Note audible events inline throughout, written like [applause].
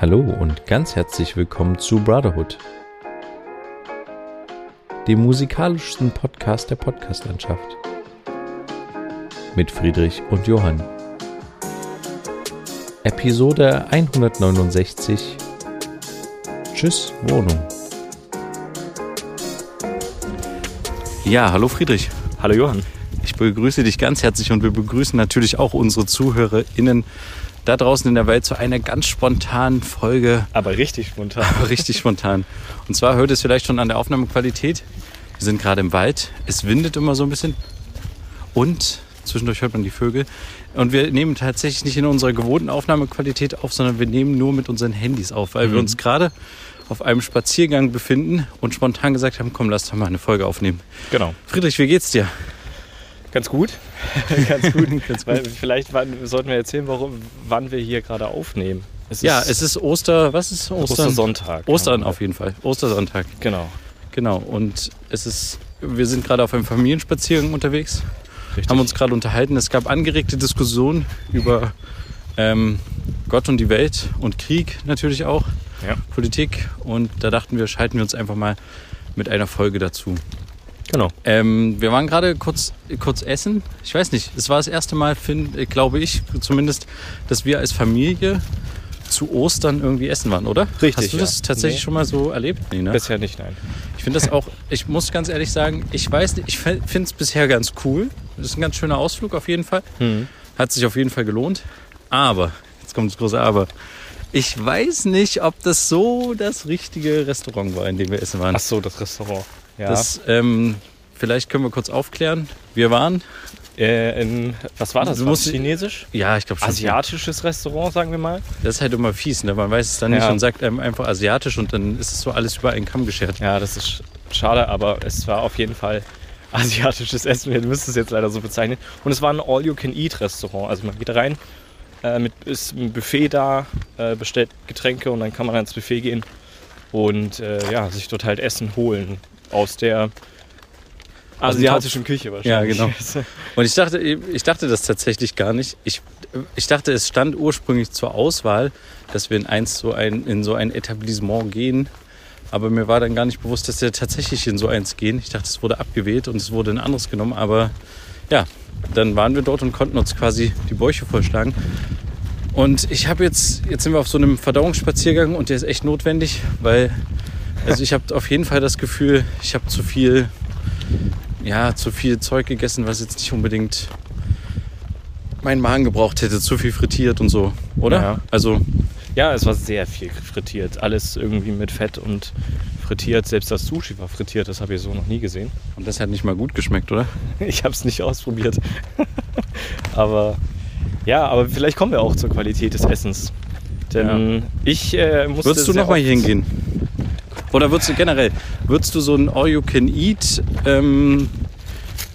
Hallo und ganz herzlich willkommen zu Brotherhood, dem musikalischsten Podcast der Podcastlandschaft. Mit Friedrich und Johann. Episode 169 Tschüss Wohnung. Ja, hallo Friedrich. Hallo Johann. Ich begrüße dich ganz herzlich und wir begrüßen natürlich auch unsere ZuhörerInnen da draußen in der Welt zu einer ganz spontanen Folge. Aber richtig spontan. Aber richtig spontan. Und zwar hört es vielleicht schon an der Aufnahmequalität. Wir sind gerade im Wald. Es windet immer so ein bisschen. Und zwischendurch hört man die Vögel. Und wir nehmen tatsächlich nicht in unserer gewohnten Aufnahmequalität auf, sondern wir nehmen nur mit unseren Handys auf, weil mhm. wir uns gerade auf einem Spaziergang befinden und spontan gesagt haben, komm, lass doch mal eine Folge aufnehmen. Genau. Friedrich, wie geht's dir? Ganz gut. [laughs] Ganz gut. [laughs] Vielleicht wann, sollten wir erzählen, warum, wann wir hier gerade aufnehmen. Es ja, es ist Oster, was ist Ostern? Ostersonntag. Ostern auf jeden Fall. Ostersonntag. Genau. Genau. Und es ist, wir sind gerade auf einem Familienspaziergang unterwegs. Richtig. Haben uns gerade unterhalten. Es gab angeregte Diskussionen über ähm, Gott und die Welt und Krieg natürlich auch. Ja. Politik. Und da dachten wir, schalten wir uns einfach mal mit einer Folge dazu. Genau. Ähm, wir waren gerade kurz, kurz essen. Ich weiß nicht, es war das erste Mal, find, glaube ich zumindest, dass wir als Familie zu Ostern irgendwie essen waren, oder? Richtig. Hast du das ja. tatsächlich nee. schon mal so erlebt? Nee, ne? Bisher nicht, nein. Ich finde das auch, ich muss ganz ehrlich sagen, ich weiß nicht, ich finde es bisher ganz cool. Das ist ein ganz schöner Ausflug auf jeden Fall. Mhm. Hat sich auf jeden Fall gelohnt. Aber, jetzt kommt das große Aber. Ich weiß nicht, ob das so das richtige Restaurant war, in dem wir essen waren. Ach so, das Restaurant. Ja. Das, ähm, vielleicht können wir kurz aufklären. Wir waren äh, in, was war das? Du musst, Chinesisch? Ja, ich glaube schon. Asiatisches Restaurant, sagen wir mal. Das ist halt immer fies, ne? Man weiß es dann ja. nicht und sagt einem einfach asiatisch und dann ist es so alles über einen Kamm geschert. Ja, das ist schade, aber es war auf jeden Fall [laughs] asiatisches Essen. Wir müssen es jetzt leider so bezeichnen. Und es war ein All-You-Can-Eat-Restaurant. Also man geht rein, äh, mit, ist ein Buffet da, äh, bestellt Getränke und dann kann man ins Buffet gehen und äh, ja, sich dort halt Essen holen aus der asiatischen Küche wahrscheinlich. Ja, genau. [laughs] Und ich dachte, ich dachte das tatsächlich gar nicht. Ich, ich dachte, es stand ursprünglich zur Auswahl, dass wir in, eins so ein, in so ein Etablissement gehen. Aber mir war dann gar nicht bewusst, dass wir tatsächlich in so eins gehen. Ich dachte, es wurde abgewählt und es wurde ein anderes genommen. Aber ja, dann waren wir dort und konnten uns quasi die Bäuche vollschlagen. Und ich habe jetzt, jetzt sind wir auf so einem Verdauungsspaziergang und der ist echt notwendig, weil also ich habe auf jeden Fall das Gefühl, ich habe zu viel, ja, zu viel Zeug gegessen, was jetzt nicht unbedingt meinen Magen gebraucht hätte, zu viel frittiert und so, oder? Ja. Also ja, es war sehr viel frittiert, alles irgendwie mit Fett und frittiert. Selbst das Sushi war frittiert, das habe ich so noch nie gesehen. Und das hat nicht mal gut geschmeckt, oder? [laughs] Ich habe es nicht ausprobiert. [laughs] aber ja, aber vielleicht kommen wir auch zur Qualität des Essens. Denn ja. ich äh, musste. Würdest du nochmal hier hingehen? Oder würdest du generell, würdest du so ein All-You-Can-Eat ähm,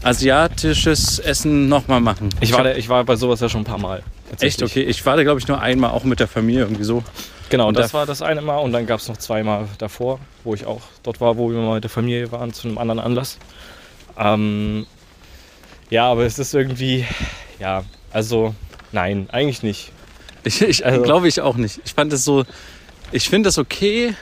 asiatisches Essen nochmal machen? Ich war, ich war bei sowas ja schon ein paar Mal. Echt? Okay. Ich war da, glaube ich, nur einmal, auch mit der Familie irgendwie so. Genau, und das war das eine Mal und dann gab es noch zweimal davor, wo ich auch dort war, wo wir mal mit der Familie waren zu einem anderen Anlass. Ähm, ja, aber es ist irgendwie, ja, also nein, eigentlich nicht. Ich, ich also, glaube ich auch nicht. Ich fand es so, ich finde das okay.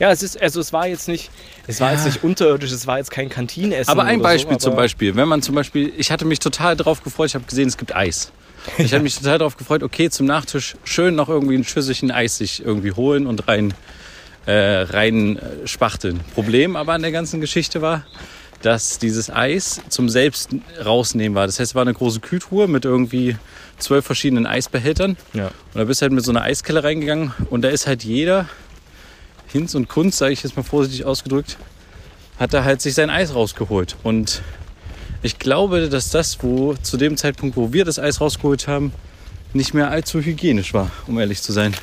Ja, es ist, also es war jetzt nicht, es war ja. jetzt nicht unterirdisch, es war jetzt kein Kantinenessen. Aber ein Beispiel so, zum Beispiel, wenn man zum Beispiel, ich hatte mich total drauf gefreut, ich habe gesehen, es gibt Eis. Ich habe [laughs] mich total darauf gefreut, okay, zum Nachtisch schön noch irgendwie ein Schüsselchen Eis sich irgendwie holen und rein, äh, rein äh, spachteln. Problem aber an der ganzen Geschichte war, dass dieses Eis zum selbst rausnehmen war. Das heißt, es war eine große Kühltruhe mit irgendwie zwölf verschiedenen Eisbehältern. Ja. Und da bist du halt mit so einer Eiskelle reingegangen und da ist halt jeder, Hinz und Kunst, sage ich jetzt mal vorsichtig ausgedrückt, hat da halt sich sein Eis rausgeholt. Und ich glaube, dass das, wo zu dem Zeitpunkt, wo wir das Eis rausgeholt haben, nicht mehr allzu hygienisch war, um ehrlich zu sein.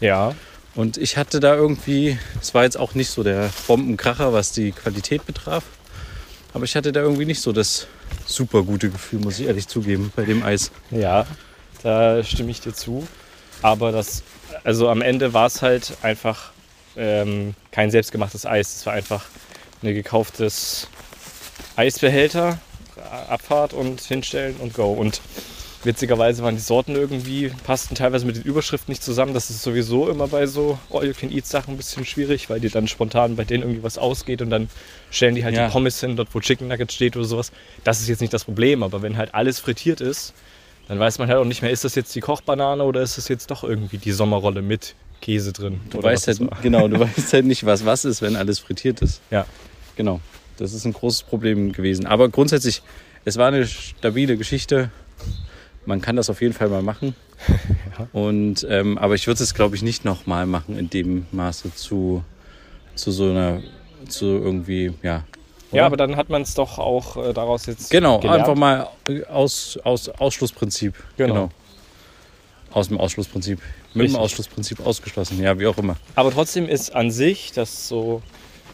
Ja. Und ich hatte da irgendwie, es war jetzt auch nicht so der Bombenkracher, was die Qualität betraf, aber ich hatte da irgendwie nicht so das super gute Gefühl, muss ich ehrlich zugeben, bei dem Eis. Ja, da stimme ich dir zu. Aber das, also am Ende war es halt einfach ähm, kein selbstgemachtes Eis. Es war einfach ein gekauftes Eisbehälter Abfahrt und hinstellen und go. Und Witzigerweise waren die Sorten irgendwie, passten teilweise mit den Überschriften nicht zusammen. Das ist sowieso immer bei so All-You-Can-Eat-Sachen ein bisschen schwierig, weil dir dann spontan bei denen irgendwie was ausgeht und dann stellen die halt Ja. die Pommes hin, dort wo Chicken Nugget steht oder sowas. Das ist jetzt nicht das Problem, aber wenn halt alles frittiert ist, dann weiß man halt auch nicht mehr, ist das jetzt die Kochbanane oder ist das jetzt doch irgendwie die Sommerrolle mit Käse drin? Du weißt halt, genau, du [laughs] weißt halt nicht, was was ist, wenn alles frittiert ist. Ja. Genau. Das ist ein großes Problem gewesen. Aber grundsätzlich, es war eine stabile Geschichte. Man kann das auf jeden Fall mal machen. [laughs] Und, ähm, aber ich würde es, glaube ich, nicht nochmal machen in dem Maße zu, zu so einer, zu irgendwie, ja. Ja, aber dann hat man es doch auch äh, daraus jetzt Genau, gelernt. einfach mal aus, aus Ausschlussprinzip. Genau. Aus dem Ausschlussprinzip. Mit Richtig. dem Ausschlussprinzip ausgeschlossen, ja, wie auch immer. Aber trotzdem ist an sich das so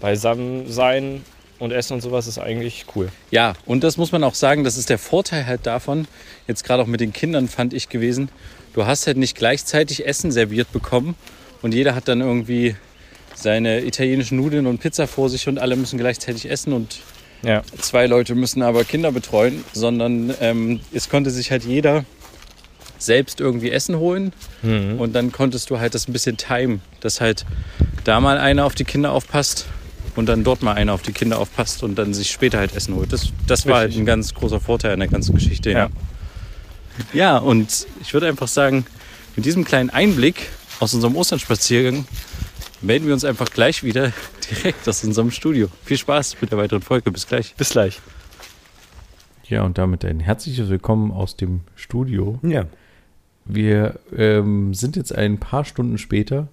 Beisammensein und Essen und sowas ist eigentlich cool. Ja, und das muss man auch sagen, das ist der Vorteil halt davon, jetzt gerade auch mit den Kindern fand ich gewesen, du hast halt nicht gleichzeitig Essen serviert bekommen und jeder hat dann irgendwie seine italienischen Nudeln und Pizza vor sich und alle müssen gleichzeitig essen und Ja. zwei Leute müssen aber Kinder betreuen, sondern ähm, es konnte sich halt jeder selbst irgendwie Essen holen Mhm. und dann konntest du halt das ein bisschen timen, dass halt da mal einer auf die Kinder aufpasst und dann dort mal einer auf die Kinder aufpasst und dann sich später halt Essen holt. Das, das war halt ein ganz großer Vorteil in der ganzen Geschichte. Ja. Ja. ja, und ich würde einfach sagen, mit diesem kleinen Einblick aus unserem Osternspaziergang melden wir uns einfach gleich wieder [laughs] direkt aus unserem Studio. Viel Spaß mit der weiteren Folge. Bis gleich. Bis gleich. Ja, und damit ein herzliches Willkommen aus dem Studio. Ja. Wir ähm, sind jetzt ein paar Stunden später,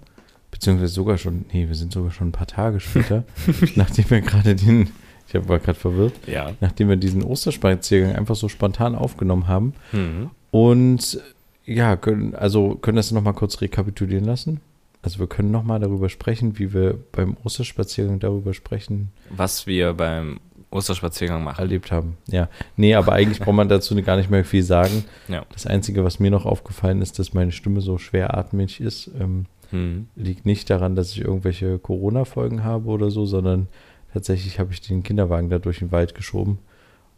beziehungsweise sogar schon, nee, wir sind sogar schon ein paar Tage später, [laughs] nachdem wir gerade den, ich war gerade verwirrt, Ja. nachdem wir diesen Osterspaziergang einfach so spontan aufgenommen haben. Mhm. Und ja, können, also können das nochmal kurz rekapitulieren lassen? Also wir können nochmal darüber sprechen, wie wir beim Osterspaziergang darüber sprechen, was wir beim Osterspaziergang machen. erlebt haben. Ja, nee, aber eigentlich braucht man dazu gar nicht mehr viel sagen. Ja. Das Einzige, was mir noch aufgefallen ist, dass meine Stimme so schweratmig ist, ähm, Mhm. liegt nicht daran, dass ich irgendwelche Corona-Folgen habe oder so, sondern tatsächlich habe ich den Kinderwagen da durch den Wald geschoben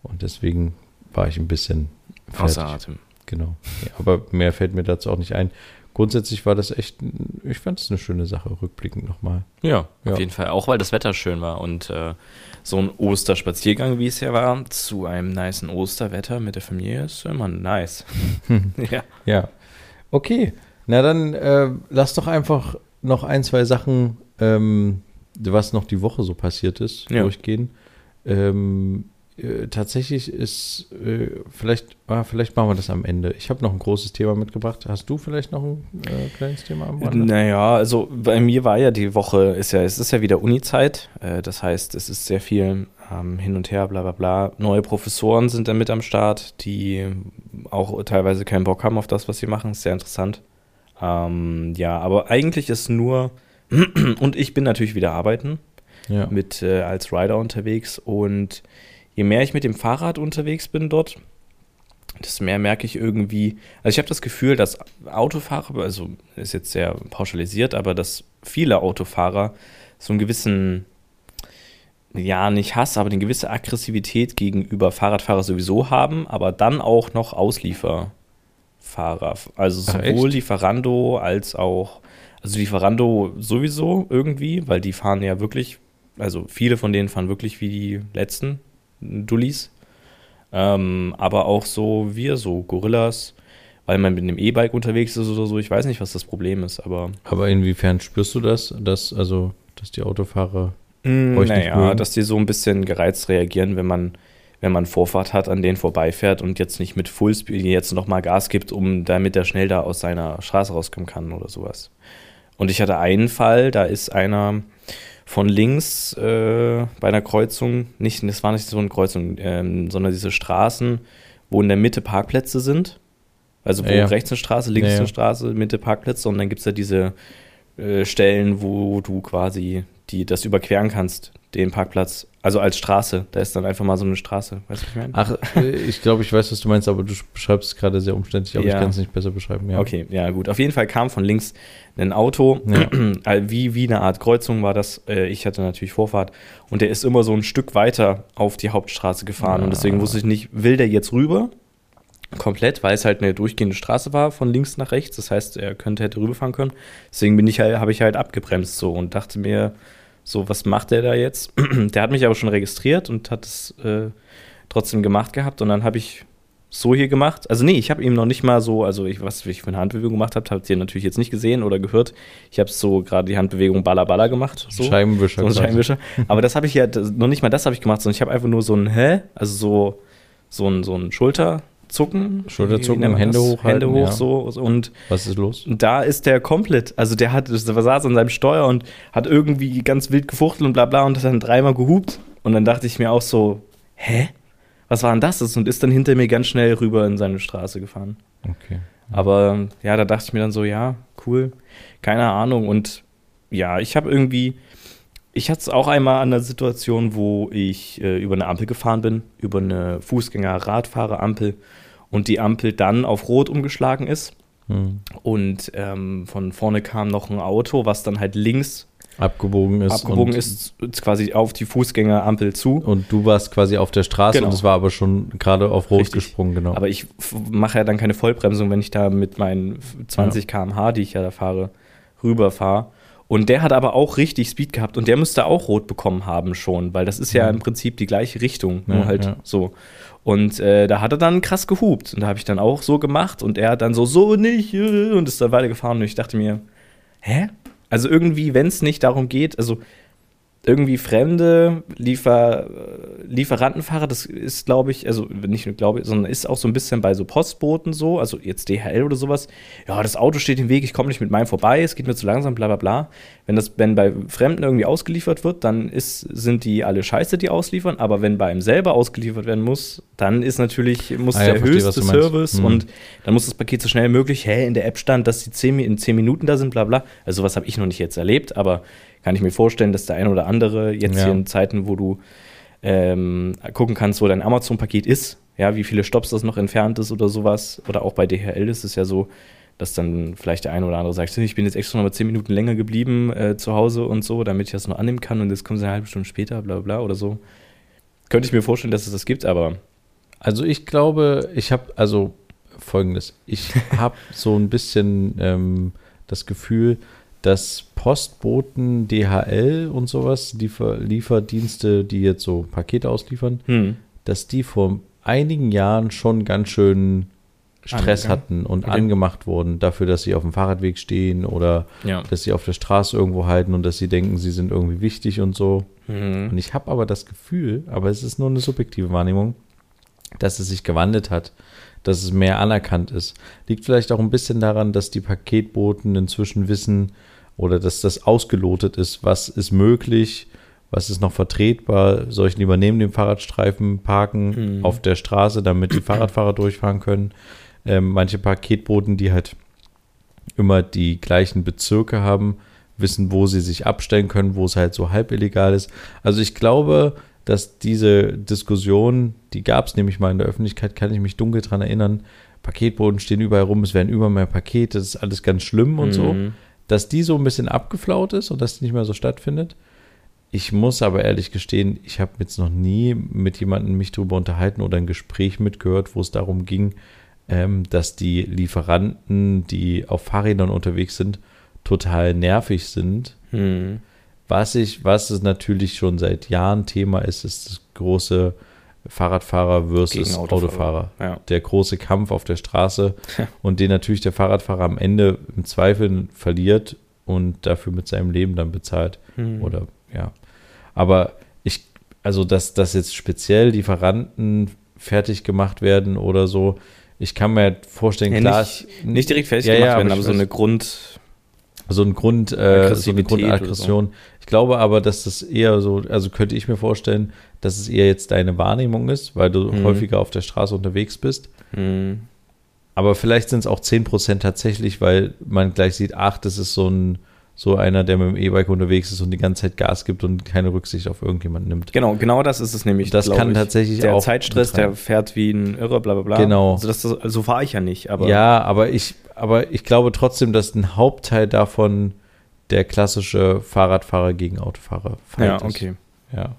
und deswegen war ich ein bisschen fertig. Außer Atem. Genau. Ja, aber mehr fällt mir dazu auch nicht ein. Grundsätzlich war das echt, ein- ich fand es eine schöne Sache, rückblickend nochmal. Ja, Ja. auf jeden Fall. Auch weil das Wetter schön war und äh, so ein Osterspaziergang, wie es ja war, zu einem nicen Osterwetter mit der Familie ist immer nice. [laughs] [laughs] ja. Ja. Okay. Na dann äh, lass doch einfach noch ein, zwei Sachen, ähm, was noch die Woche so passiert ist, Ja. durchgehen. Ähm, äh, tatsächlich ist, äh, vielleicht, ah, vielleicht machen wir das am Ende. Ich habe noch ein großes Thema mitgebracht. Hast du vielleicht noch ein äh, kleines Thema am Rande? Naja, also bei mir war ja die Woche, ist ja, es ist ja wieder Uni-Zeit. Äh, das heißt, es ist sehr viel ähm, hin und her, bla bla bla. Neue Professoren sind da mit am Start, die auch teilweise keinen Bock haben auf das, was sie machen. Ist sehr interessant. Ähm, ja, aber eigentlich ist nur, [clears throat] und ich bin natürlich wieder arbeiten Ja. mit äh, als Rider unterwegs und je mehr ich mit dem Fahrrad unterwegs bin dort, desto mehr merke ich irgendwie, also ich habe das Gefühl, dass Autofahrer, also ist jetzt sehr pauschalisiert, aber dass viele Autofahrer so einen gewissen, ja, nicht Hass, aber eine gewisse Aggressivität gegenüber Fahrradfahrer sowieso haben, aber dann auch noch Auslieferfahrer. Also Ach, sowohl echt? Lieferando als auch, also Lieferando sowieso irgendwie, weil die fahren ja wirklich, also viele von denen fahren wirklich wie die letzten Dullis. Ähm, aber auch so wir, so Gorillas, weil man mit einem E-Bike unterwegs ist oder so. Ich weiß nicht, was das Problem ist, aber. Aber inwiefern spürst du das, dass, also, dass die Autofahrer Mm, Euch nicht naja, mögen? dass die so ein bisschen gereizt reagieren, wenn man, wenn man Vorfahrt hat, an denen vorbeifährt und jetzt nicht mit Fullspeed jetzt nochmal Gas gibt, um damit er schnell da aus seiner Straße rauskommen kann oder sowas. Und ich hatte einen Fall, da ist einer von links äh, bei einer Kreuzung, nicht, das war nicht so eine Kreuzung, ähm, sondern diese Straßen, wo in der Mitte Parkplätze sind. Also wo Ja, ja. rechts eine Straße, links Ja, eine Straße, Mitte Parkplätze und dann gibt es ja diese äh, Stellen, wo du quasi die, das überqueren kannst, den Parkplatz. Also als Straße. Da ist dann einfach mal so eine Straße. Weißt du, was ich meine? Ach, äh, ich glaube, ich weiß, was du meinst, aber du beschreibst es gerade sehr umständlich, aber Ja. ich kann es nicht besser beschreiben. Ja. Okay, ja gut. Auf jeden Fall kam von links ein Auto, Ja. [clears throat] wie, wie eine Art Kreuzung war das. Äh, Ich hatte natürlich Vorfahrt und der ist immer so ein Stück weiter auf die Hauptstraße gefahren und deswegen Ah. wusste ich nicht, will der jetzt rüber komplett, weil es halt eine durchgehende Straße war von links nach rechts. Das heißt, er könnte hätte rüberfahren können. Deswegen bin ich halt, habe ich halt abgebremst so und dachte mir, so, was macht der da jetzt? [clears throat] der hat mich aber schon registriert und hat es äh, trotzdem gemacht gehabt. Und dann habe ich so hier gemacht. Also nee, ich habe ihm noch nicht mal so, also ich, was ich für eine Handbewegung gemacht habe, habt ihr natürlich jetzt nicht gesehen oder gehört. Ich habe so gerade die Handbewegung Baller Baller gemacht. So. Scheibenwischer. So ein. Scheibenwischer. [laughs] Aber das habe ich ja, das, noch nicht mal das habe ich gemacht, sondern ich habe einfach nur so ein Hä? Also so, so ein, so ein Schulterzucken. Schulterzucken, man Hände hochhalten, Hände hoch ja. so und Was ist los? da ist der komplett, also der hat, der saß an seinem Steuer und hat irgendwie ganz wild gefuchtelt und bla bla und hat dann dreimal gehupt. Und dann dachte ich mir auch so, hä? Was war denn das? Und ist dann hinter mir ganz schnell rüber in seine Straße gefahren. Okay. Aber ja, da dachte ich mir dann so, ja, cool, keine Ahnung. Und ja, ich habe irgendwie, ich hatte es auch einmal an der Situation, wo ich äh, über eine Ampel gefahren bin, über eine Fußgänger-Radfahrer-Ampel und die Ampel dann auf Rot umgeschlagen ist. Hm. Und ähm, von vorne kam noch ein Auto, was dann halt links Abgebogen ist. abgebogen ist, quasi auf die Fußgängerampel zu. Und du warst quasi auf der Straße Genau. und es war aber schon gerade auf Rot Richtig. gesprungen, genau. Aber ich mache ja dann keine Vollbremsung, wenn ich da mit meinen 20 km/h, die ich ja da fahre, rüberfahre. Und der hat aber auch richtig Speed gehabt und der müsste auch rot bekommen haben schon, weil das ist ja Ja. im Prinzip die gleiche Richtung, nur Ja, halt ja. so. Und äh, da hat er dann krass gehupt und da habe ich dann auch so gemacht und er hat dann so, so nicht äh, und ist dann weitergefahren und ich dachte mir, hä? Also irgendwie, wenn es nicht darum geht, also irgendwie fremde Liefer, Lieferantenfahrer, das ist, glaube ich, also nicht nur glaube ich, sondern ist auch so ein bisschen bei so Postboten so, also jetzt DHL oder sowas. Ja, das Auto steht im Weg, ich komme nicht mit meinem vorbei, es geht mir zu langsam, bla bla bla. Wenn das, wenn bei Fremden irgendwie ausgeliefert wird, dann ist, sind die alle scheiße, die ausliefern, aber wenn bei ihm selber ausgeliefert werden muss, dann ist natürlich, muss Ah ja, der verstehe, was höchste. Service Hm. und dann muss das Paket so schnell wie möglich, hä, in der App stand, dass die 10, Mi- in 10 Minuten da sind, bla bla. Also sowas habe ich noch nicht jetzt erlebt, aber kann ich mir vorstellen, dass der ein oder andere jetzt Ja. hier in Zeiten, wo du ähm, gucken kannst, wo dein Amazon-Paket ist, ja, wie viele Stops das noch entfernt ist oder sowas. Oder auch bei DHL ist es ja so, dass dann vielleicht der eine oder andere sagt, ich bin jetzt extra noch mal 10 Minuten länger geblieben äh, zu Hause und so, damit ich das noch annehmen kann und jetzt kommen sie eine halbe Stunde später, bla bla bla oder so. Könnte ich mir vorstellen, dass es das gibt, aber Also ich glaube, ich habe, also folgendes, ich [laughs] habe so ein bisschen ähm, das Gefühl, dass Postboten, DHL und sowas, Liefer Lieferdienste, die jetzt so Pakete ausliefern, hm. dass die vor einigen Jahren schon ganz schön Stress Angegangen. hatten und Okay. angemacht wurden dafür, dass sie auf dem Fahrradweg stehen oder ja. dass sie auf der Straße irgendwo halten und dass sie denken, sie sind irgendwie wichtig und so. Mhm. Und ich habe aber das Gefühl, aber es ist nur eine subjektive Wahrnehmung, dass es sich gewandelt hat, dass es mehr anerkannt ist. Liegt vielleicht auch ein bisschen daran, dass die Paketboten inzwischen wissen oder dass das ausgelotet ist, was ist möglich, was ist noch vertretbar. Soll ich lieber neben dem Fahrradstreifen parken Mhm. auf der Straße, damit die Fahrradfahrer durchfahren können? Ähm, manche Paketboten, die halt immer die gleichen Bezirke haben, wissen, wo sie sich abstellen können, wo es halt so halb illegal ist. Also ich glaube, dass diese Diskussion, die gab es nämlich mal in der Öffentlichkeit, kann ich mich dunkel dran erinnern. Paketboten stehen überall rum, es werden immer mehr Pakete, das ist alles ganz schlimm und so. Dass die so ein bisschen abgeflaut ist und dass die nicht mehr so stattfindet. Ich muss aber ehrlich gestehen, ich habe jetzt noch nie mit jemandem mich darüber unterhalten oder ein Gespräch mitgehört, wo es darum ging, ähm, dass die Lieferanten, die auf Fahrrädern unterwegs sind, total nervig sind. Mhm. Was ich, was es natürlich schon seit Jahren Thema ist, ist das große Fahrradfahrer versus Autofahrer. Autofahrer. Ja. Der große Kampf auf der Straße und den natürlich der Fahrradfahrer am Ende im Zweifel verliert und dafür mit seinem Leben dann bezahlt. Mhm. Oder ja. Aber ich, also dass, dass jetzt speziell Lieferanten fertig gemacht werden oder so, ich kann mir halt vorstellen, Ja, klar, nicht, nicht direkt fertig gemacht werden, aber so eine Grund. So ein Grund, äh, so eine Grundaggression. Ich glaube aber, dass das eher so, also könnte ich mir vorstellen, dass es eher jetzt deine Wahrnehmung ist, weil du Mhm. häufiger auf der Straße unterwegs bist. Mhm. Aber vielleicht sind es auch 10% tatsächlich, weil man gleich sieht, ach, das ist so ein so einer, der mit dem E-Bike unterwegs ist und die ganze Zeit Gas gibt und keine Rücksicht auf irgendjemanden nimmt. Genau, genau das ist es nämlich. Das glaub kann ich. tatsächlich der auch Zeitstress, mit rein. der fährt wie ein Irrer, bla bla bla. Genau. Also das, das, so fahre ich ja nicht, aber ja, aber ich, aber ich glaube trotzdem, dass ein Hauptteil davon der klassische Fahrradfahrer gegen Autofahrer ja ist. okay. Ja.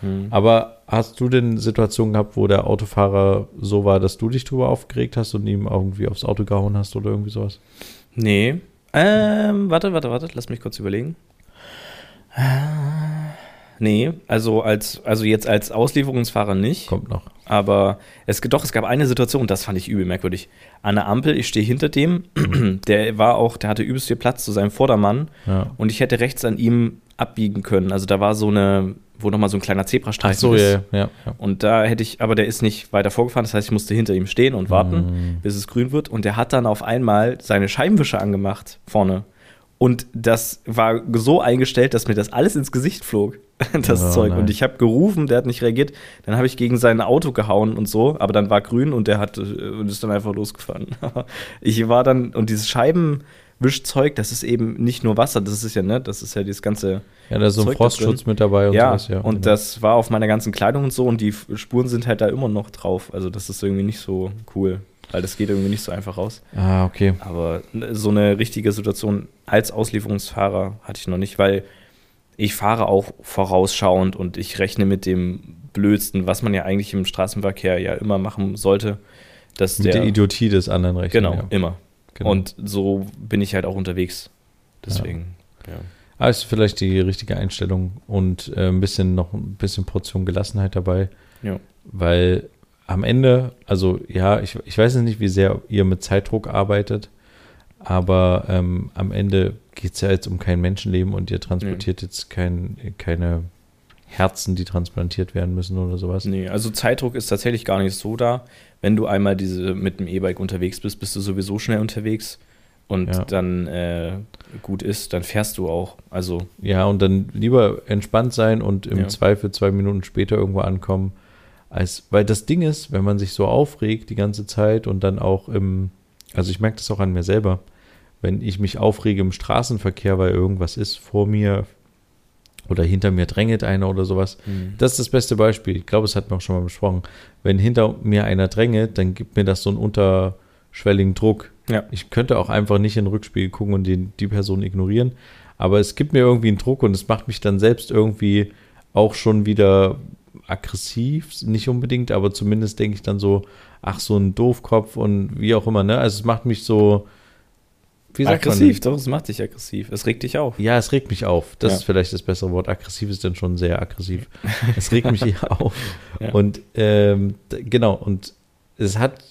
Hm. Aber hast du denn Situationen gehabt, wo der Autofahrer so war, dass du dich drüber aufgeregt hast und ihm irgendwie aufs Auto gehauen hast oder irgendwie sowas? Nee. Ähm, warte, warte, warte, lass mich kurz überlegen. Äh, Nee, also als also jetzt als Auslieferungsfahrer nicht. Kommt noch. Aber es doch, es gab eine Situation, das fand ich übel merkwürdig. An der Ampel, ich stehe hinter dem, [clears throat] der war auch, der hatte übelst viel Platz zu seinem Vordermann Ja. und ich hätte rechts an ihm abbiegen können. Also da war so eine, wo nochmal so ein kleiner Zebrastreifen so, ist. ja, ja. ja. Und da hätte ich, aber der ist nicht weiter vorgefahren, das heißt, ich musste hinter ihm stehen und warten, Mhm. bis es grün wird. Und der hat dann auf einmal seine Scheibenwischer angemacht vorne. Und das war so eingestellt, dass mir das alles ins Gesicht flog, [laughs] das Oh, Zeug. nein. Und ich habe gerufen, der hat nicht reagiert. Dann habe ich gegen sein Auto gehauen und so, aber dann war grün und der hat äh, und ist dann einfach losgefahren. [laughs] ich war dann, und dieses Scheibenwischzeug, das ist eben nicht nur Wasser, das ist ja, ne, das ist ja dieses ganze Ja, da ist so ein Zeug Frostschutz mit dabei und ja, sowas, ja. und genau. das war auf meiner ganzen Kleidung und so und die Spuren sind halt da immer noch drauf. Also das ist irgendwie nicht so cool, weil das geht irgendwie nicht so einfach raus. Ah, okay. Aber so eine richtige Situation als Auslieferungsfahrer hatte ich noch nicht, weil ich fahre auch vorausschauend und ich rechne mit dem Blödsten, was man ja eigentlich im Straßenverkehr ja immer machen sollte, dass Mit der, der Idiotie des anderen rechnen. genau ja. immer. Genau. Und so bin ich halt auch unterwegs. Deswegen. Ja. Ah, ist vielleicht die richtige Einstellung und äh, ein bisschen noch ein bisschen Portion Gelassenheit dabei. Ja. Weil am Ende, also ja, ich, ich weiß jetzt nicht, wie sehr ihr mit Zeitdruck arbeitet, aber ähm, am Ende geht es ja jetzt um kein Menschenleben und ihr transportiert jetzt kein, keine Herzen, die transplantiert werden müssen oder sowas. Nee, also Zeitdruck ist tatsächlich gar nicht so da. Wenn du einmal diese mit dem E-Bike unterwegs bist, bist du sowieso schnell unterwegs und Ja. dann äh, gut ist, dann fährst du auch. Also Ja, und dann lieber entspannt sein und im Ja. Zweifel zwei Minuten später irgendwo ankommen. Als, weil das Ding ist, wenn man sich so aufregt die ganze Zeit und dann auch im, also ich merke das auch an mir selber, wenn ich mich aufrege im Straßenverkehr, weil irgendwas ist vor mir oder hinter mir drängelt einer oder sowas. Das ist das beste Beispiel. Ich glaube, es hatten wir auch schon mal besprochen. Wenn hinter mir einer drängelt, dann gibt mir das so einen unterschwelligen Druck. Ja. Ich könnte auch einfach nicht in den Rückspiegel gucken und die, die Person ignorieren. Aber es gibt mir irgendwie einen Druck und es macht mich dann selbst irgendwie auch schon wieder aggressiv. Nicht unbedingt, aber zumindest denke ich dann so, ach, so ein Doofkopf und wie auch immer, ne? Also es macht mich so, wie sagt aggressiv, doch, es macht dich aggressiv. Es regt dich auf. Ja, es regt mich auf. Das Ja. ist vielleicht das bessere Wort. Aggressiv ist dann schon sehr aggressiv. [laughs] Es regt mich eher auf. Ja. Und ähm, genau, und es hat,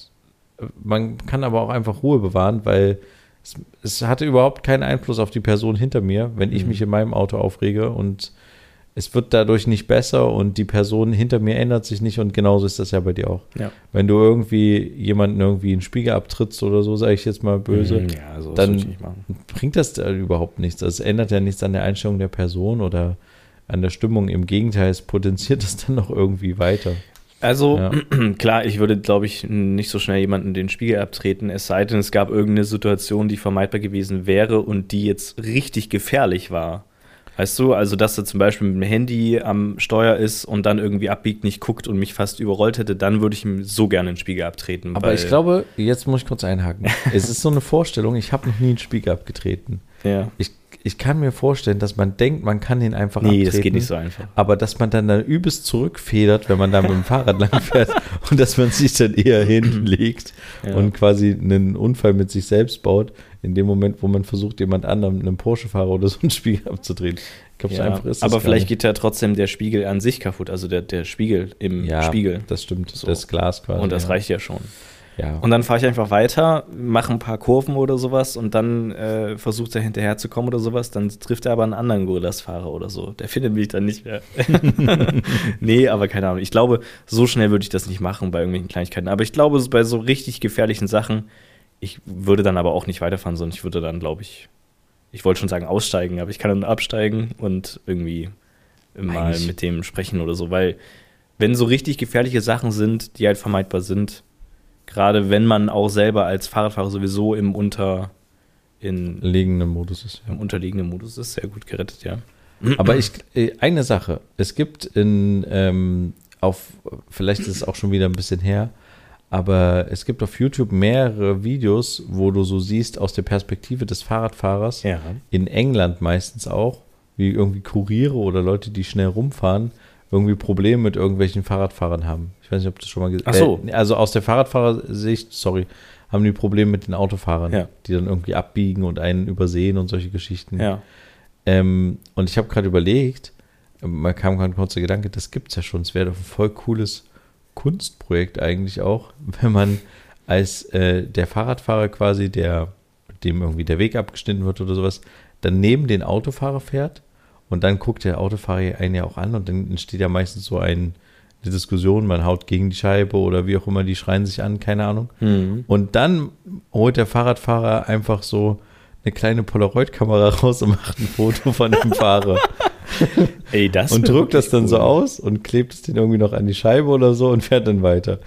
man kann aber auch einfach Ruhe bewahren, weil es, es hatte überhaupt keinen Einfluss auf die Person hinter mir, wenn ich Mhm. mich in meinem Auto aufrege und es wird dadurch nicht besser und die Person hinter mir ändert sich nicht und genauso ist das ja bei dir auch. Ja. Wenn du irgendwie jemanden irgendwie einen Spiegel abtrittst oder so, sage ich jetzt mal böse, Mhm, Ja, so dann- bringt das da überhaupt nichts. Das ändert ja nichts an der Einstellung der Person oder an der Stimmung. Im Gegenteil, es potenziert es dann noch irgendwie weiter. Also, Ja. [clears throat] klar, ich würde, glaube ich, nicht so schnell jemanden den Spiegel abtreten, es sei denn, es gab irgendeine Situation, die vermeidbar gewesen wäre und die jetzt richtig gefährlich war. Weißt du, also, dass er zum Beispiel mit dem Handy am Steuer ist und dann irgendwie abbiegt, nicht guckt und mich fast überrollt hätte, dann würde ich ihm so gerne den Spiegel abtreten. Aber ich glaube, jetzt muss ich kurz einhaken. [laughs] es ist so eine Vorstellung, ich habe noch nie einen Spiegel abgetreten. Ja. Ich, ich kann mir vorstellen, dass man denkt, man kann ihn einfach Nee, abtreten. das geht nicht so einfach. Aber dass man dann, dann übelst zurückfedert, wenn man da mit dem Fahrrad [laughs] langfährt [laughs] und dass man sich dann eher [clears throat] hinlegt Ja. und quasi einen Unfall mit sich selbst baut, in dem Moment, wo man versucht, jemand anderem, einem Porsche-Fahrer oder so einen Spiegel [laughs] abzutreten. Ich glaube, so Ja, einfach ist das aber vielleicht nicht. geht ja trotzdem der Spiegel an sich kaputt, also der, der Spiegel im ja, Spiegel. Das stimmt, So. das Glas quasi. Und das ja. reicht ja schon. Ja. Und dann fahre ich einfach weiter, mache ein paar Kurven oder sowas und dann äh, versucht er hinterher zu kommen oder sowas. Dann trifft er aber einen anderen Gorillas-Fahrer oder so. Der findet mich dann nicht mehr. [laughs] [laughs] nee, aber keine Ahnung. Ich glaube, so schnell würde ich das nicht machen bei irgendwelchen Kleinigkeiten. Aber ich glaube, bei so richtig gefährlichen Sachen, ich würde dann aber auch nicht weiterfahren, sondern ich würde dann, glaube ich, ich wollte schon sagen aussteigen, aber ich kann dann absteigen und irgendwie mal Eigentlich- mit dem sprechen oder so. Weil, wenn so richtig gefährliche Sachen sind, die halt vermeidbar sind, Gerade wenn man auch selber als Fahrradfahrer sowieso im unter in, Liegenden Modus ist, ja. im unterliegenden Modus ist, sehr gut gerettet, ja. [clears throat] Aber ich, äh, eine Sache, es gibt in, ähm, auf, vielleicht ist es auch schon wieder ein bisschen her, aber es gibt auf YouTube mehrere Videos, wo du so siehst, aus der Perspektive des Fahrradfahrers, Ja. in England meistens auch, wie irgendwie Kuriere oder Leute, die schnell rumfahren, irgendwie Probleme mit irgendwelchen Fahrradfahrern haben. Ich weiß nicht, ob du das schon mal gesehen Ach so. Äh, also aus der Fahrradfahrersicht, sorry, haben die Probleme mit den Autofahrern, Ja. die dann irgendwie abbiegen und einen übersehen und solche Geschichten. Ja. Ähm, und ich habe gerade überlegt, mal kam gerade ein kurzer Gedanke, das gibt es ja schon. Es wäre doch ein voll cooles Kunstprojekt eigentlich auch, [laughs] wenn man als äh, der Fahrradfahrer quasi, der dem irgendwie der Weg abgeschnitten wird oder sowas, dann neben den Autofahrer fährt und dann guckt der Autofahrer einen ja auch an und dann entsteht ja meistens so ein, eine Diskussion, man haut gegen die Scheibe oder wie auch immer, die schreien sich an, keine Ahnung. Mhm. Und dann holt der Fahrradfahrer einfach so eine kleine Polaroid-Kamera [laughs] raus und macht ein Foto von dem Fahrer [laughs] Ey, das und drückt das dann so cool. aus und klebt es den irgendwie noch an die Scheibe oder so und fährt dann weiter.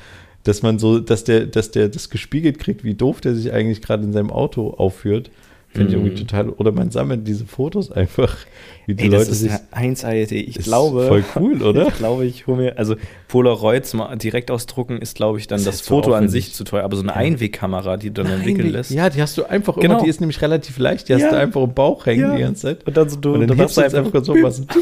Dass man so, dass der, dass der das gespiegelt kriegt, wie doof der sich eigentlich gerade in seinem Auto aufführt, finde ich Mhm. irgendwie total. Oder man sammelt diese Fotos einfach, wie die Ey, das Leute ist sich. eine 1A-Idee. Ich ist glaube, voll cool, [laughs] oder? Ich glaube, ich hole mir, also Polaroids mal direkt ausdrucken ist, glaube ich, dann Das das, Foto an sich zu teuer. Aber so eine Einwegkamera, die du dann Nein, entwickeln lässt. Ja, die hast du einfach immer, Genau. die ist nämlich relativ leicht, die hast Ja. du einfach im Bauch hängen Ja. die ganze Zeit. Und dann so, du, Und dann machst du einfach einfach so [laughs] was. [laughs]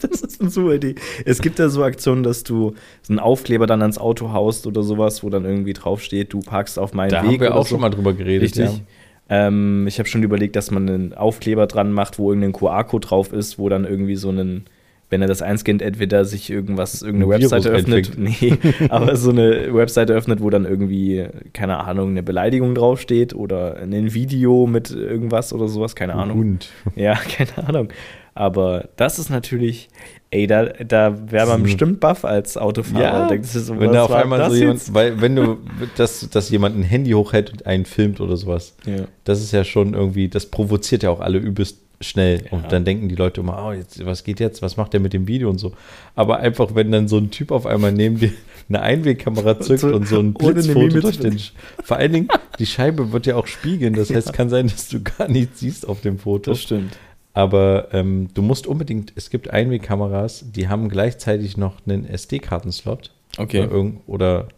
Das ist eine super Idee. Es gibt ja so Aktionen, dass du so einen Aufkleber dann ans Auto haust oder sowas, wo dann irgendwie draufsteht, du parkst auf meinen Da Weg. haben wir auch so. schon mal drüber geredet. Richtig. Ja. Ähm, ich habe schon überlegt, dass man einen Aufkleber dran macht, wo irgendein QR-Code drauf ist, wo dann irgendwie so einen, wenn er das einscannt, entweder sich irgendwas, irgendeine Ein Virus Webseite öffnet. Nee, [laughs] aber so eine Webseite öffnet, wo dann irgendwie, keine Ahnung, eine Beleidigung draufsteht oder ein Video mit irgendwas oder sowas, keine Ahnung. Hund. Ja, [laughs] keine Ahnung. Aber das ist natürlich, ey, da, da wäre man bestimmt baff als Autofahrer. Ja, das ist so, wenn da auf einmal so jemand, weil wenn du, dass, dass jemand ein Handy hochhält und einen filmt oder sowas, Ja. das ist ja schon irgendwie, das provoziert ja auch alle übelst schnell. Ja. Und dann denken die Leute immer, oh, jetzt, was geht jetzt, was macht der mit dem Video und so. Aber einfach, wenn dann so ein Typ auf einmal neben dir [laughs] eine Einwegkamera [laughs] zückt So, und so ein Blitzfoto durch den, vor allen Dingen, die Scheibe wird ja auch spiegeln, das [laughs] heißt, kann sein, dass du gar nichts siehst auf dem Foto. Das stimmt. Aber ähm, du musst unbedingt, es gibt Einwegkameras, die haben gleichzeitig noch einen SD-Kartenslot. Okay. Oder, oder,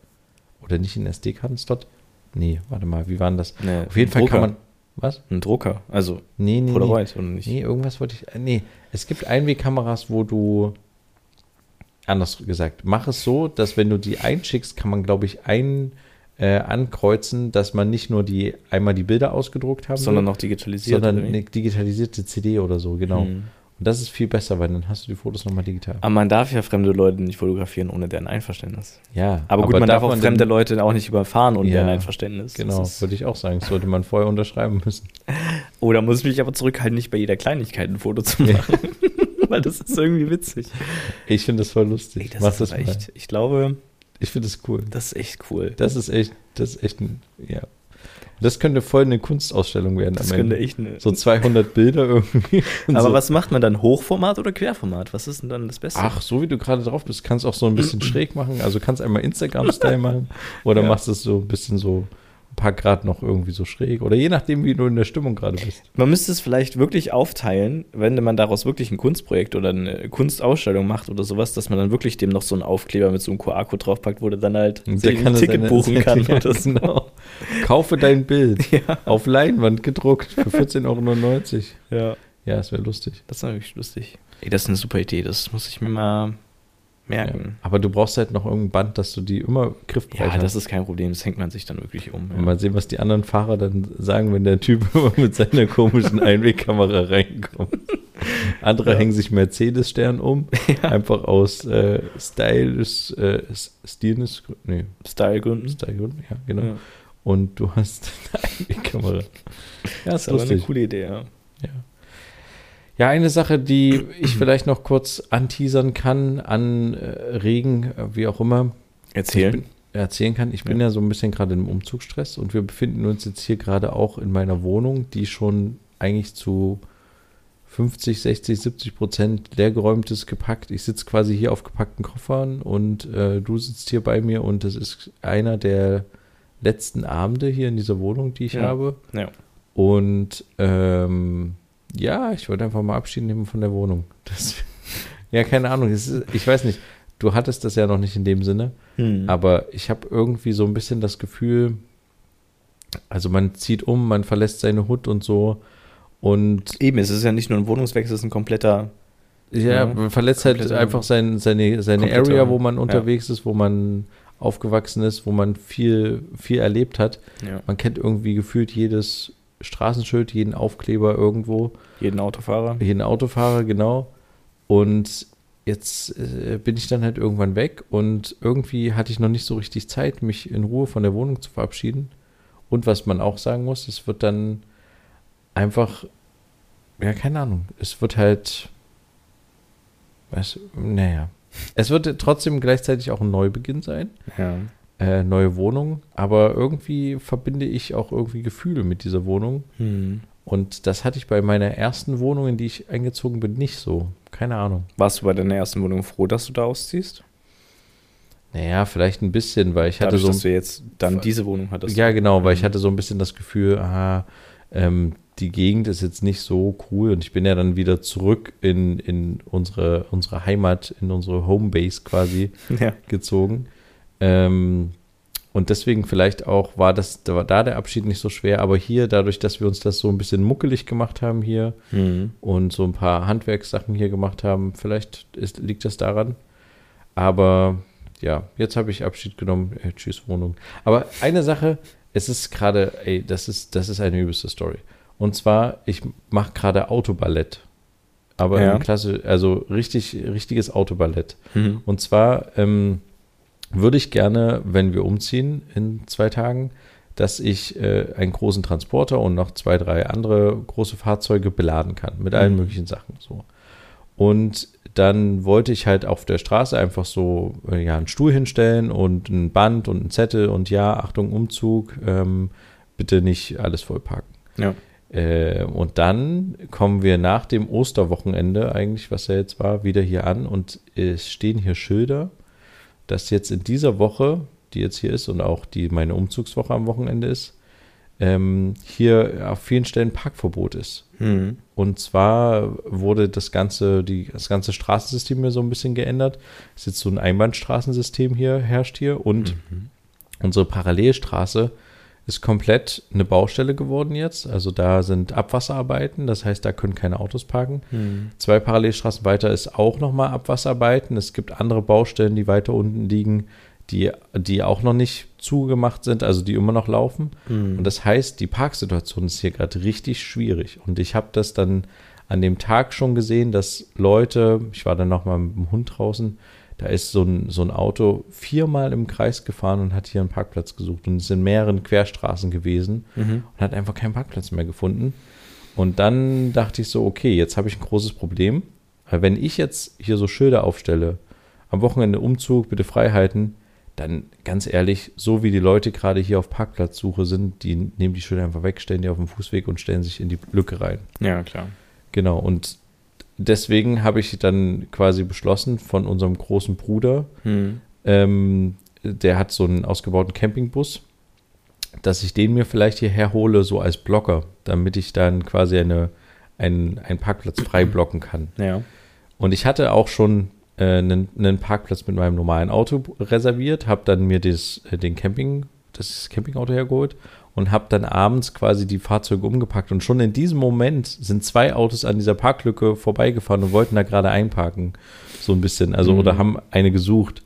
oder nicht einen SD-Kartenslot? Nee, warte mal, wie war denn das? Ne, Auf jeden Fall Drucker. kann man. Was? Ein Drucker, also Nee, nee. Polaroid oder nicht? Nee, nee, irgendwas wollte ich. äh, Nee, es gibt Einwegkameras, wo du. Anders gesagt, mach es so, dass wenn du die einschickst, kann man, glaube ich, ein äh, ankreuzen, dass man nicht nur die einmal die Bilder ausgedruckt haben Sondern noch digitalisiert. sondern eine digitalisierte CD oder so, genau. Hm. Und das ist viel besser, weil dann hast du die Fotos nochmal digital. Aber man darf ja fremde Leute nicht fotografieren ohne deren Einverständnis. ja, Aber, gut, man darf auch denn- fremde Leute auch nicht überfahren ohne Ja, deren Einverständnis. Genau, würde ich auch sagen. Das sollte man vorher unterschreiben müssen. [laughs] Oder muss ich mich aber zurückhalten, nicht bei jeder Kleinigkeit ein Foto zu Ja. machen. [laughs] Weil das ist irgendwie witzig. Ich finde das voll lustig. Ey, das Mach ist das aber mal. echt, ich glaube, Ich finde das cool. das ist echt cool. Das ist echt, das ist echt ein, ja. Das könnte voll eine Kunstausstellung werden Das am könnte echt eine. So 200 Bilder irgendwie. [laughs] Aber so. was macht man dann? Hochformat oder Querformat? Was ist denn dann das Beste? Ach, so wie du gerade drauf bist, kannst auch so ein bisschen [clears throat] schräg machen. Also kannst einmal Instagram-Style [laughs] machen oder Ja. machst es so ein bisschen so paar Grad noch irgendwie so schräg. Oder je nachdem, wie du in der Stimmung gerade bist. Man müsste es vielleicht wirklich aufteilen, wenn man daraus wirklich ein Kunstprojekt oder eine Kunstausstellung macht oder sowas, dass man dann wirklich dem noch so einen Aufkleber mit so einem QR-Code draufpackt, wo der dann halt Und sich ein das Ticket seine- buchen kann Ja, oder so. genau. [laughs] Kaufe dein Bild [laughs] Ja. auf Leinwand gedruckt für 14,99 Euro. ja. Ja, es wäre lustig. Das ist natürlich lustig. Ey, das ist eine super Idee, das muss ich mir mal Ja. merken. Aber du brauchst halt noch irgendein Band, dass du die immer griffbereit Ja, hast. das ist kein Problem, das hängt man sich dann wirklich um. Und Mal sehen, was die anderen Fahrer dann sagen, wenn der Typ [laughs] immer mit seiner komischen Einwegkamera reinkommt. Andere Ja. hängen sich Mercedes-Stern um, [laughs] einfach aus äh, Stylisch, äh, Stilness, nee, Stylegründen. Stylegründen, ja, genau. Ja. Und du hast [laughs] eine Einwegkamera. Ja, Das ist ist aber eine lustig. coole Idee, ja. Ja. Ja, eine Sache, die ich vielleicht noch kurz anteasern kann, anregen, wie auch immer, Erzählen. erzählen kann. Ich bin ja, so ein bisschen gerade im Umzugsstress und wir befinden uns jetzt hier gerade auch in meiner Wohnung, die schon eigentlich zu 50, 60, 70 Prozent leergeräumt ist, gepackt. Ich sitze quasi hier auf gepackten Koffern und äh, du sitzt hier bei mir und das ist einer der letzten Abende hier in dieser Wohnung, die ich Ja. habe. Ja. Und ähm, ja, ich wollte einfach mal Abschied nehmen von der Wohnung. Das, ja, keine Ahnung. Ist, ich weiß nicht. Du hattest das ja noch nicht in dem Sinne. Hm. Aber ich habe irgendwie so ein bisschen das Gefühl, also man zieht um, man verlässt seine Hut und so. Und Eben, es ist ja nicht nur ein Wohnungswechsel, es ist ein kompletter Ja, Ja, verletzt halt einfach sein, seine, seine Area, wo man unterwegs ist, wo man aufgewachsen ist, wo man viel, viel erlebt hat. Ja. Man kennt irgendwie gefühlt jedes Straßenschild, jeden Aufkleber irgendwo, Jeden Autofahrer. jeden Autofahrer, genau. Und jetzt äh, bin ich dann halt irgendwann weg und irgendwie hatte ich noch nicht so richtig Zeit, mich in Ruhe von der Wohnung zu verabschieden. Und was man auch sagen muss, es wird dann einfach, ja, keine Ahnung, es wird halt, was, naja, es wird trotzdem gleichzeitig auch ein Neubeginn sein Ja. Äh, neue Wohnung, aber irgendwie verbinde ich auch irgendwie Gefühle mit dieser Wohnung. Hm. Und das hatte ich bei meiner ersten Wohnung, in die ich eingezogen bin, nicht so. Keine Ahnung. Warst du bei deiner ersten Wohnung froh, dass du da ausziehst? Naja, vielleicht ein bisschen, weil ich hatte Dadurch, so. dass du jetzt dann diese Wohnung hattest. Ja, genau, weil ich Mhm. hatte so ein bisschen das Gefühl, aha, ähm, die Gegend ist jetzt nicht so cool und ich bin ja dann wieder zurück in, in unsere, unsere Heimat, in unsere Homebase quasi. [laughs] Ja. gezogen. Ähm, und deswegen vielleicht auch war das da war da der Abschied nicht so schwer, aber hier dadurch, dass wir uns das so ein bisschen muckelig gemacht haben hier Hm. und so ein paar Handwerkssachen hier gemacht haben, vielleicht ist, liegt das daran. Aber ja, jetzt habe ich Abschied genommen. Äh, tschüss Wohnung. Aber eine Sache, es ist gerade, ey, das ist das ist eine übelste Story. Und zwar, ich mache gerade Autoballett. Aber Ja. Klasse, also richtig, richtiges Autoballett. Mhm. Und zwar ähm, würde ich gerne, wenn wir umziehen in zwei Tagen, dass ich äh, einen großen Transporter und noch zwei, drei andere große Fahrzeuge beladen kann mit allen Mhm. möglichen Sachen. So. Und dann wollte ich halt auf der Straße einfach so äh, ja, einen Stuhl hinstellen und ein Band und ein Zettel und ja, Achtung, Umzug, ähm, bitte nicht alles vollpacken. Ja. Äh, und dann kommen wir nach dem Osterwochenende, eigentlich, was ja jetzt war, wieder hier an und es stehen hier Schilder, dass jetzt in dieser Woche, die jetzt hier ist und auch die meine Umzugswoche am Wochenende ist, ähm, hier auf vielen Stellen Parkverbot ist. Hm. Und zwar wurde das ganze, die, das ganze Straßensystem hier so ein bisschen geändert. Es ist jetzt so ein Einbahnstraßensystem hier, herrscht hier und unsere Parallelstraße ist komplett eine Baustelle geworden jetzt. Also da sind Abwasserarbeiten, das heißt, da können keine Autos parken. Hm. Zwei Parallelstraßen weiter ist auch nochmal Abwasserarbeiten. Es gibt andere Baustellen, die weiter unten liegen, die, die auch noch nicht zugemacht sind, also die immer noch laufen. Hm. Und das heißt, die Parksituation ist hier gerade richtig schwierig. Und ich habe das dann an dem Tag schon gesehen, dass Leute, ich war dann noch mal mit dem Hund draußen, da ist so ein, so ein Auto viermal im Kreis gefahren und hat hier einen Parkplatz gesucht und ist in mehreren Querstraßen gewesen Mhm. und hat einfach keinen Parkplatz mehr gefunden. Und dann dachte ich so, okay, jetzt habe ich ein großes Problem. Weil wenn ich jetzt hier so Schilder aufstelle, am Wochenende Umzug, bitte Freiheiten, dann ganz ehrlich, so wie die Leute gerade hier auf Parkplatzsuche sind, die nehmen die Schilder einfach weg, stellen die auf den Fußweg und stellen sich in die Lücke rein. Ja, klar. Genau, und deswegen habe ich dann quasi beschlossen von unserem großen Bruder, Hm. ähm, der hat so einen ausgebauten Campingbus, dass ich den mir vielleicht hierher hole, so als Blocker, damit ich dann quasi eine, einen, einen Parkplatz frei [clears throat] blocken kann. Ja. Und ich hatte auch schon äh, einen, einen Parkplatz mit meinem normalen Auto reserviert, habe dann mir das, äh, den Camping, das Campingauto hergeholt und habe dann abends quasi die Fahrzeuge umgepackt. Und schon in diesem Moment sind zwei Autos an dieser Parklücke vorbeigefahren und wollten da gerade einparken. So ein bisschen. Also, Mhm. oder haben eine gesucht.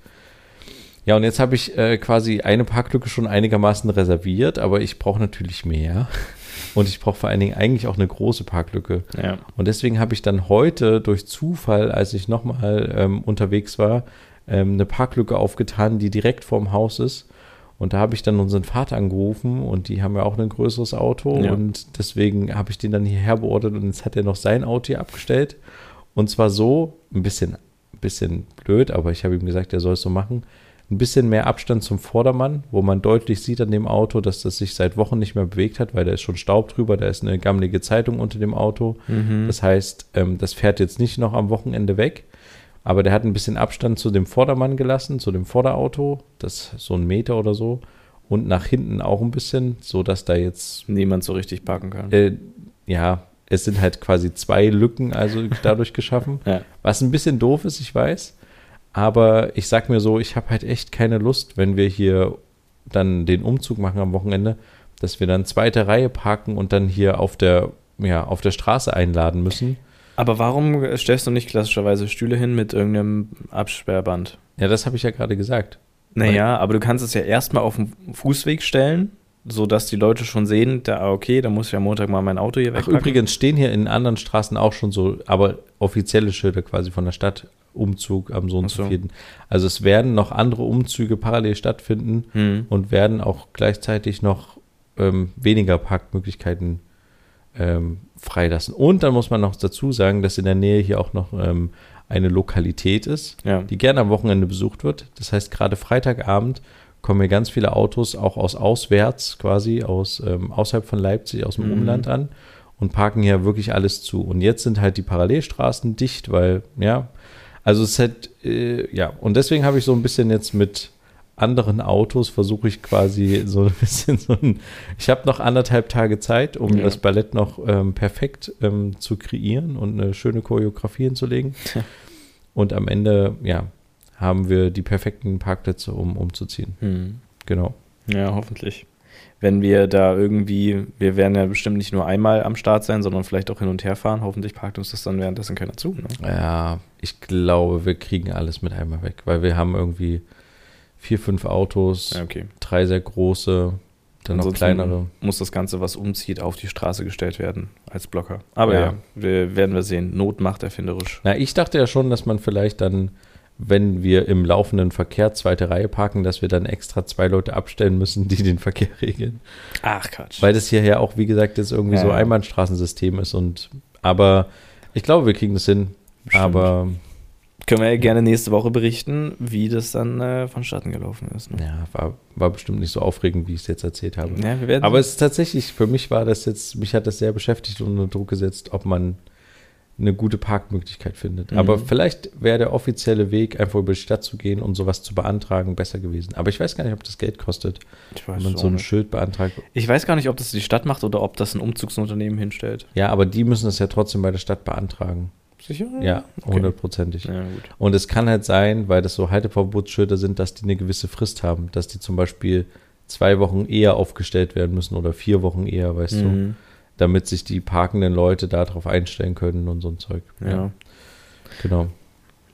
Ja, und jetzt habe ich äh, quasi eine Parklücke schon einigermaßen reserviert, aber ich brauche natürlich mehr. [laughs] Und ich brauche vor allen Dingen eigentlich auch eine große Parklücke. Ja. Und deswegen habe ich dann heute durch Zufall, als ich nochmal ähm, unterwegs war, ähm, eine Parklücke aufgetan, die direkt vorm Haus ist. Und da habe ich dann unseren Vater angerufen und die haben ja auch ein größeres Auto. Ja. Und deswegen habe ich den dann hierher beordert und jetzt hat er noch sein Auto hier abgestellt. Und zwar so, ein bisschen, ein bisschen blöd, aber ich habe ihm gesagt, er soll es so machen. Ein bisschen mehr Abstand zum Vordermann, wo man deutlich sieht an dem Auto, dass das sich seit Wochen nicht mehr bewegt hat, weil da ist schon Staub drüber, da ist eine gammelige Zeitung unter dem Auto. Mhm. Das heißt, ähm, das fährt jetzt nicht noch am Wochenende weg, aber der hat ein bisschen Abstand zu dem Vordermann gelassen, zu dem Vorderauto, das so ein Meter oder so, und nach hinten auch ein bisschen, so dass da jetzt, Niemand so richtig parken kann. äh, ja, es sind halt quasi zwei Lücken also dadurch geschaffen, [laughs] Ja. was ein bisschen doof ist, ich weiß, aber ich sag mir so, ich habe halt echt keine Lust, wenn wir hier dann den Umzug machen am Wochenende, dass wir dann zweite Reihe parken und dann hier auf der, ja, auf der Straße einladen müssen. Aber warum stellst du nicht klassischerweise Stühle hin mit irgendeinem Absperrband? Ja, das habe ich ja gerade gesagt. Naja, aber du kannst es ja erstmal auf den Fußweg stellen, sodass die Leute schon sehen, da, okay, da muss ich am Montag mal mein Auto hier Ach, wegpacken. übrigens stehen hier in anderen Straßen auch schon so, aber offizielle Schilder quasi von der Stadt. Umzug am so und Ach so so. vierten. Also es werden noch andere Umzüge parallel stattfinden Hm. und werden auch gleichzeitig noch ähm, weniger Parkmöglichkeiten ähm, freilassen. Und dann muss man noch dazu sagen, dass in der Nähe hier auch noch ähm, eine Lokalität ist, Ja. die gerne am Wochenende besucht wird. Das heißt, gerade Freitagabend kommen hier ganz viele Autos auch aus auswärts, quasi aus ähm, außerhalb von Leipzig, aus dem Mhm. Umland an und parken hier wirklich alles zu. Und jetzt sind halt die Parallelstraßen dicht, weil, ja, also es halt, äh, ja, und deswegen habe ich so ein bisschen jetzt mit anderen Autos versuche ich quasi so ein bisschen so ein, ich habe noch anderthalb Tage Zeit, um Ja. das Ballett noch ähm, perfekt ähm, zu kreieren und eine schöne Choreografie hinzulegen. Und am Ende, ja, haben wir die perfekten Parkplätze, um umzuziehen. Hm. Genau. Ja, hoffentlich. Wenn wir da irgendwie, wir werden ja bestimmt nicht nur einmal am Start sein, sondern vielleicht auch hin und her fahren. Hoffentlich parkt uns das dann währenddessen keiner zu. Ne? Ja, ich glaube, wir kriegen alles mit einmal weg, weil wir haben irgendwie vier, fünf Autos, Ja, okay. drei sehr große, dann noch Ansonsten kleinere. Muss das Ganze, was umzieht, auf die Straße gestellt werden als Blocker. Aber ja, Ja. wir, werden wir sehen. Not macht erfinderisch. Na, ich dachte ja schon, dass man vielleicht dann, wenn wir im laufenden Verkehr zweite Reihe parken, dass wir dann extra zwei Leute abstellen müssen, die den Verkehr regeln. Ach, Quatsch. Weil das hier ja auch, wie gesagt, jetzt irgendwie Ja, so. Einbahnstraßensystem ist und aber ich glaube, wir kriegen das hin. Bestimmt. Aber Können wir ja gerne nächste Woche berichten, wie das dann äh, vonstatten gelaufen ist. Ne? ja, war, war bestimmt nicht so aufregend, wie ich es jetzt erzählt habe. Ja, wir werden Aber es ist tatsächlich, für mich war das jetzt, mich hat das sehr beschäftigt und unter Druck gesetzt, ob man eine gute Parkmöglichkeit findet. Mhm. Aber vielleicht wäre der offizielle Weg, einfach über die Stadt zu gehen und sowas zu beantragen, besser gewesen. Aber ich weiß gar nicht, ob das Geld kostet, ich, wenn man so ein nicht. Schild beantragt. ich weiß gar nicht, ob das die Stadt macht oder ob das ein Umzugsunternehmen hinstellt. Ja, aber die müssen es ja trotzdem bei der Stadt beantragen. Sicher? Ja, Okay. hundertprozentig. Ja, gut. Und es kann halt sein, weil das so Halteverbotsschilder sind, dass die eine gewisse Frist haben, dass die zum Beispiel zwei Wochen eher aufgestellt werden müssen oder vier Wochen eher, weißt du, Mhm. damit sich die parkenden Leute darauf einstellen können und so ein Zeug. Ja. genau.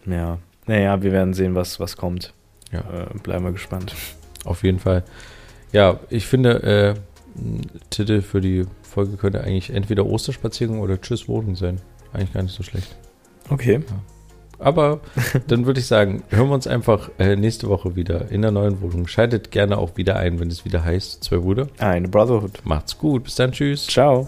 ja. Naja, wir werden sehen, was, was kommt. Ja. Äh, bleiben wir gespannt. Auf jeden Fall. Ja, ich finde, äh, Titel für die Folge könnte eigentlich entweder Osterspaziergang oder Tschüss Wohnung sein. Eigentlich gar nicht so schlecht. Okay. Aber [laughs] dann würde ich sagen, hören wir uns einfach äh, nächste Woche wieder in der neuen Wohnung. Schaltet gerne auch wieder ein, wenn es wieder heißt, zwei Brüder. Eine Brotherhood. Macht's gut. Bis dann. Tschüss. Ciao.